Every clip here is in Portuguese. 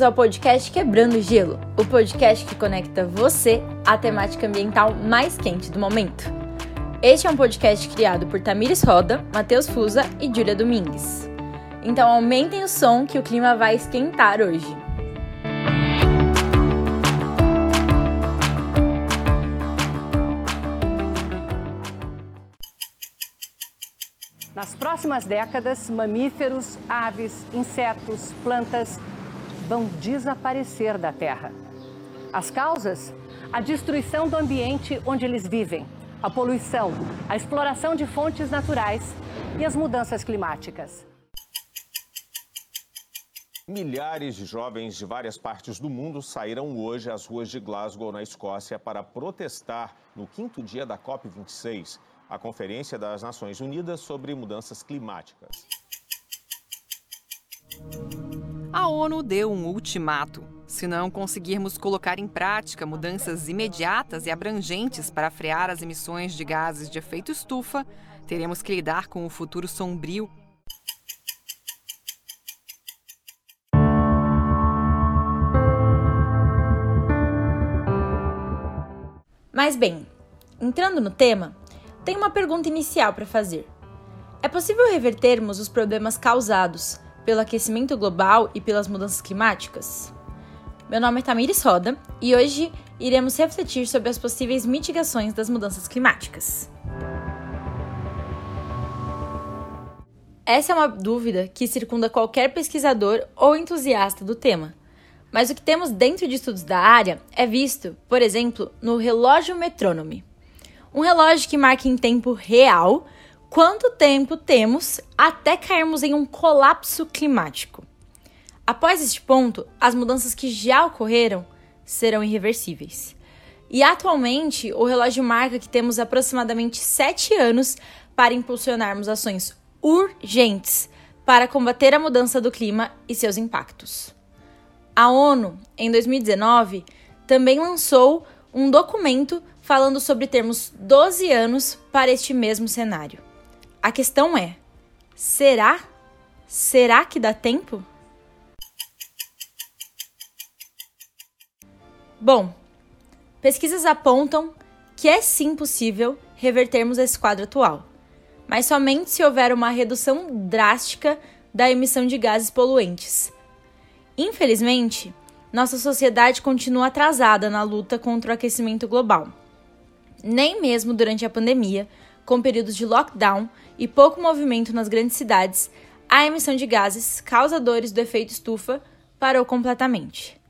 bem-vindos ao podcast Quebrando Gelo, o podcast que conecta você à temática ambiental mais quente do momento. Este é um podcast criado por Tamires Roda, Matheus Fusa e Júlia Domingues. Então aumentem o som que o clima vai esquentar hoje. Nas próximas décadas, mamíferos, aves, insetos, plantas vão desaparecer da Terra. As causas? A destruição do ambiente onde eles vivem, a poluição, a exploração de fontes naturais e as mudanças climáticas. Milhares de jovens de várias partes do mundo saíram hoje às ruas de Glasgow, na Escócia, para protestar no quinto dia da COP26, a Conferência das Nações Unidas sobre Mudanças Climáticas. A ONU deu um ultimato. Se não conseguirmos colocar em prática mudanças imediatas e abrangentes para frear as emissões de gases de efeito estufa, teremos que lidar com o futuro sombrio. Mas bem, entrando no tema, tem uma pergunta inicial para fazer. É possível revertermos os problemas causados pelo aquecimento global e pelas mudanças climáticas? Meu nome é Tamires Roda e hoje iremos refletir sobre as possíveis mitigações das mudanças climáticas. Essa é uma dúvida que circunda qualquer pesquisador ou entusiasta do tema. Mas o que temos dentro de estudos da área é visto, por exemplo, no relógio metrônome. Um relógio que marca em tempo real quanto tempo temos até cairmos em um colapso climático. Após este ponto, as mudanças que já ocorreram serão irreversíveis. E atualmente, o relógio marca que temos aproximadamente sete anos para impulsionarmos ações urgentes para combater a mudança do clima e seus impactos. A ONU, em 2019, também lançou um documento falando sobre termos 12 anos para este mesmo cenário. A questão é: será? Será que dá tempo? Bom, pesquisas apontam que é sim possível revertermos esse quadro atual, mas somente se houver uma redução drástica da emissão de gases poluentes. Infelizmente, nossa sociedade continua atrasada na luta contra o aquecimento global. Nem mesmo durante a pandemia, com períodos de lockdown e pouco movimento nas grandes cidades, a emissão de gases causadores do efeito estufa parou completamente.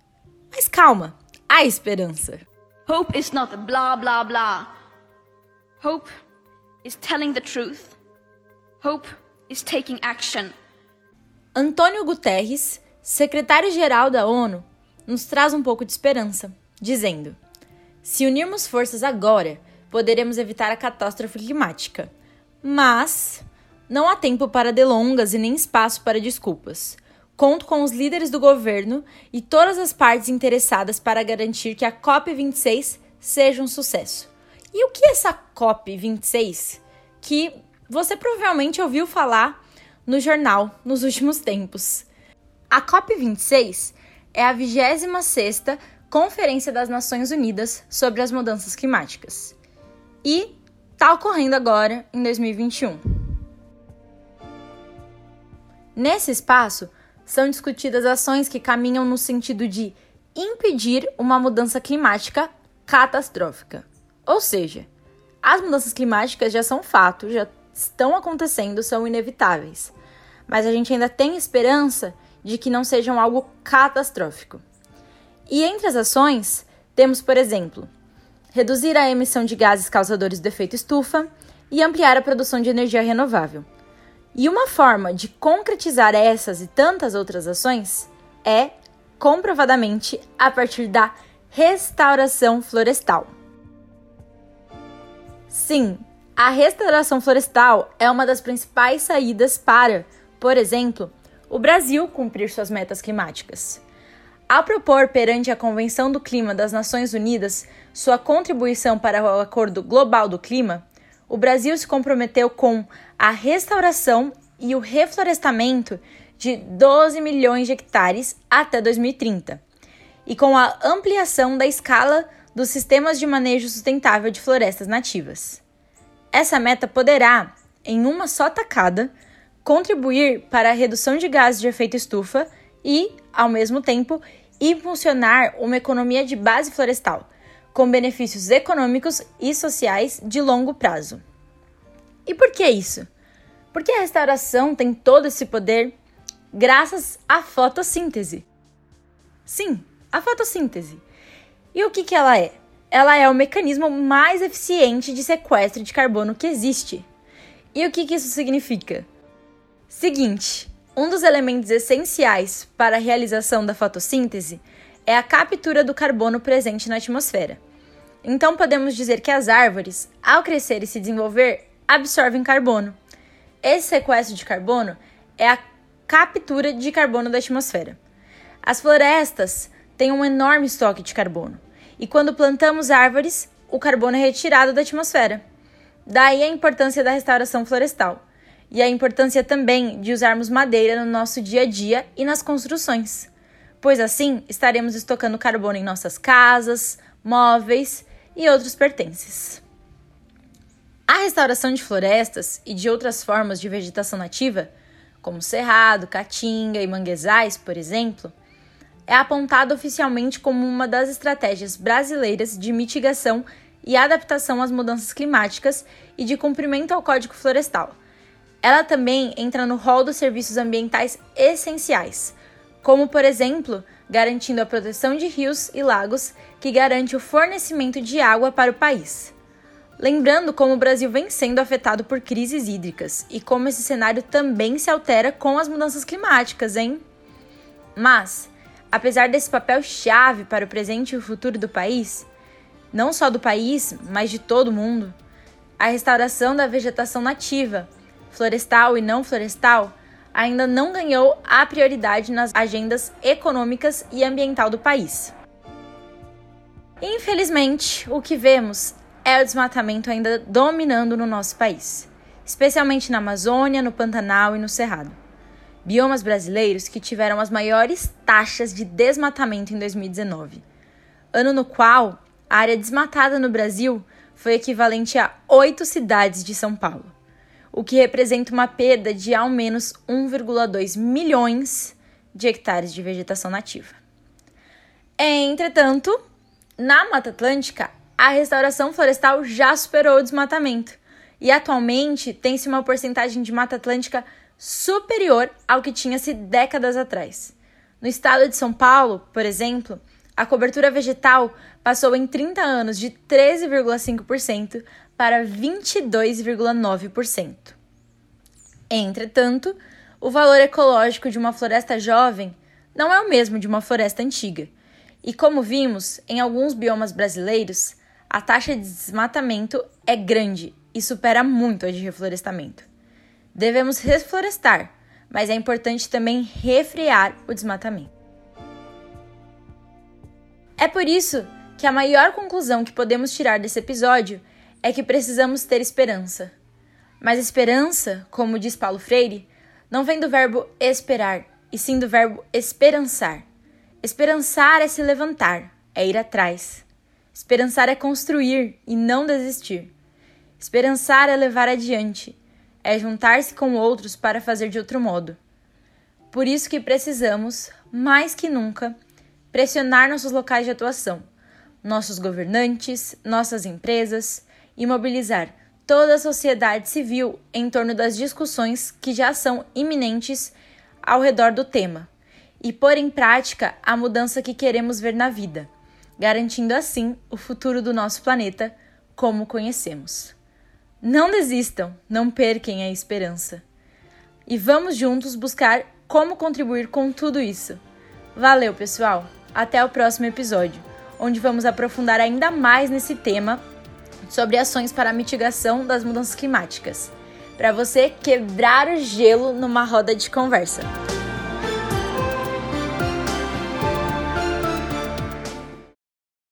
Mas calma, há esperança. Hope is not blah blah blah. Hope is telling the truth. Hope is taking action. Antônio Guterres, secretário-geral da ONU, nos traz um pouco de esperança, dizendo: Se unirmos forças agora, poderemos evitar a catástrofe climática. Mas não há tempo para delongas e nem espaço para desculpas. Conto com os líderes do governo e todas as partes interessadas para garantir que a COP26 seja um sucesso. E o que é essa COP26? Que você provavelmente ouviu falar no jornal nos últimos tempos. A COP26 é a 26ª Conferência das Nações Unidas sobre as Mudanças Climáticas. E está ocorrendo agora em 2021. Nesse espaço, são discutidas ações que caminham no sentido de impedir uma mudança climática catastrófica. Ou seja, as mudanças climáticas já são fato, já estão acontecendo, são inevitáveis. Mas a gente ainda tem esperança de que não sejam algo catastrófico. E entre as ações, temos, por exemplo, reduzir a emissão de gases causadores do efeito estufa e ampliar a produção de energia renovável. E uma forma de concretizar essas e tantas outras ações é, comprovadamente, a partir da restauração florestal. Sim, a restauração florestal é uma das principais saídas para, por exemplo, o Brasil cumprir suas metas climáticas. Ao propor perante a Convenção do Clima das Nações Unidas sua contribuição para o Acordo Global do Clima, o Brasil se comprometeu com a restauração e o reflorestamento de 12 milhões de hectares até 2030, e com a ampliação da escala dos sistemas de manejo sustentável de florestas nativas. Essa meta poderá, em uma só tacada, contribuir para a redução de gases de efeito estufa e, ao mesmo tempo, impulsionar uma economia de base florestal, com benefícios econômicos e sociais de longo prazo. E por que isso? Porque a restauração tem todo esse poder graças à fotossíntese. Sim, a fotossíntese. E o que, que ela é? Ela é o mecanismo mais eficiente de sequestro de carbono que existe. E o que, que isso significa? Seguinte, um dos elementos essenciais para a realização da fotossíntese é a captura do carbono presente na atmosfera. Então podemos dizer que as árvores, ao crescer e se desenvolver, absorvem carbono. Esse sequestro de carbono é a captura de carbono da atmosfera. As florestas têm um enorme estoque de carbono, e quando plantamos árvores, o carbono é retirado da atmosfera. Daí a importância da restauração florestal e a importância também de usarmos madeira no nosso dia a dia e nas construções, pois assim estaremos estocando carbono em nossas casas, móveis e outros pertences. A restauração de florestas e de outras formas de vegetação nativa, como cerrado, caatinga e manguezais, por exemplo, é apontada oficialmente como uma das estratégias brasileiras de mitigação e adaptação às mudanças climáticas e de cumprimento ao Código Florestal ela também entra no rol dos serviços ambientais essenciais, como, por exemplo, garantindo a proteção de rios e lagos, que garante o fornecimento de água para o país. Lembrando como o Brasil vem sendo afetado por crises hídricas e como esse cenário também se altera com as mudanças climáticas, hein? Mas, apesar desse papel chave para o presente e o futuro do país, não só do país, mas de todo o mundo, a restauração da vegetação nativa florestal e não florestal, ainda não ganhou a prioridade nas agendas econômicas e ambiental do país. Infelizmente, o que vemos é o desmatamento ainda dominando no nosso país, especialmente na Amazônia, no Pantanal e no Cerrado. Biomas brasileiros que tiveram as maiores taxas de desmatamento em 2019, ano no qual a área desmatada no Brasil foi equivalente a oito cidades de São Paulo o que representa uma perda de ao menos 1,2 milhões de hectares de vegetação nativa. Entretanto, na Mata Atlântica, a restauração florestal já superou o desmatamento e atualmente tem-se uma porcentagem de Mata Atlântica superior ao que tinha-se décadas atrás. No estado de São Paulo, por exemplo, a cobertura vegetal passou em 30 anos de 13,5% para 22,9%. Entretanto, o valor ecológico de uma floresta jovem não é o mesmo de uma floresta antiga. E como vimos, em alguns biomas brasileiros, a taxa de desmatamento é grande e supera muito a de reflorestamento. Devemos reflorestar, mas é importante também refrear o desmatamento. É por isso que a maior conclusão que podemos tirar desse episódio é que precisamos ter esperança. Mas esperança, como diz Paulo Freire, não vem do verbo esperar, e sim do verbo esperançar. Esperançar é se levantar, é ir atrás. Esperançar é construir e não desistir. Esperançar é levar adiante, é juntar-se com outros para fazer de outro modo. Por isso que precisamos, mais que nunca, pressionar nossos locais de atuação, nossos governantes, nossas empresas, e mobilizar toda a sociedade civil em torno das discussões que já são iminentes ao redor do tema e pôr em prática a mudança que queremos ver na vida, garantindo assim o futuro do nosso planeta como conhecemos. Não desistam, não perquem a esperança. E vamos juntos buscar como contribuir com tudo isso. Valeu, pessoal! Até o próximo episódio, onde vamos aprofundar ainda mais nesse tema sobre ações para mitigação das mudanças climáticas, para você quebrar o gelo numa roda de conversa.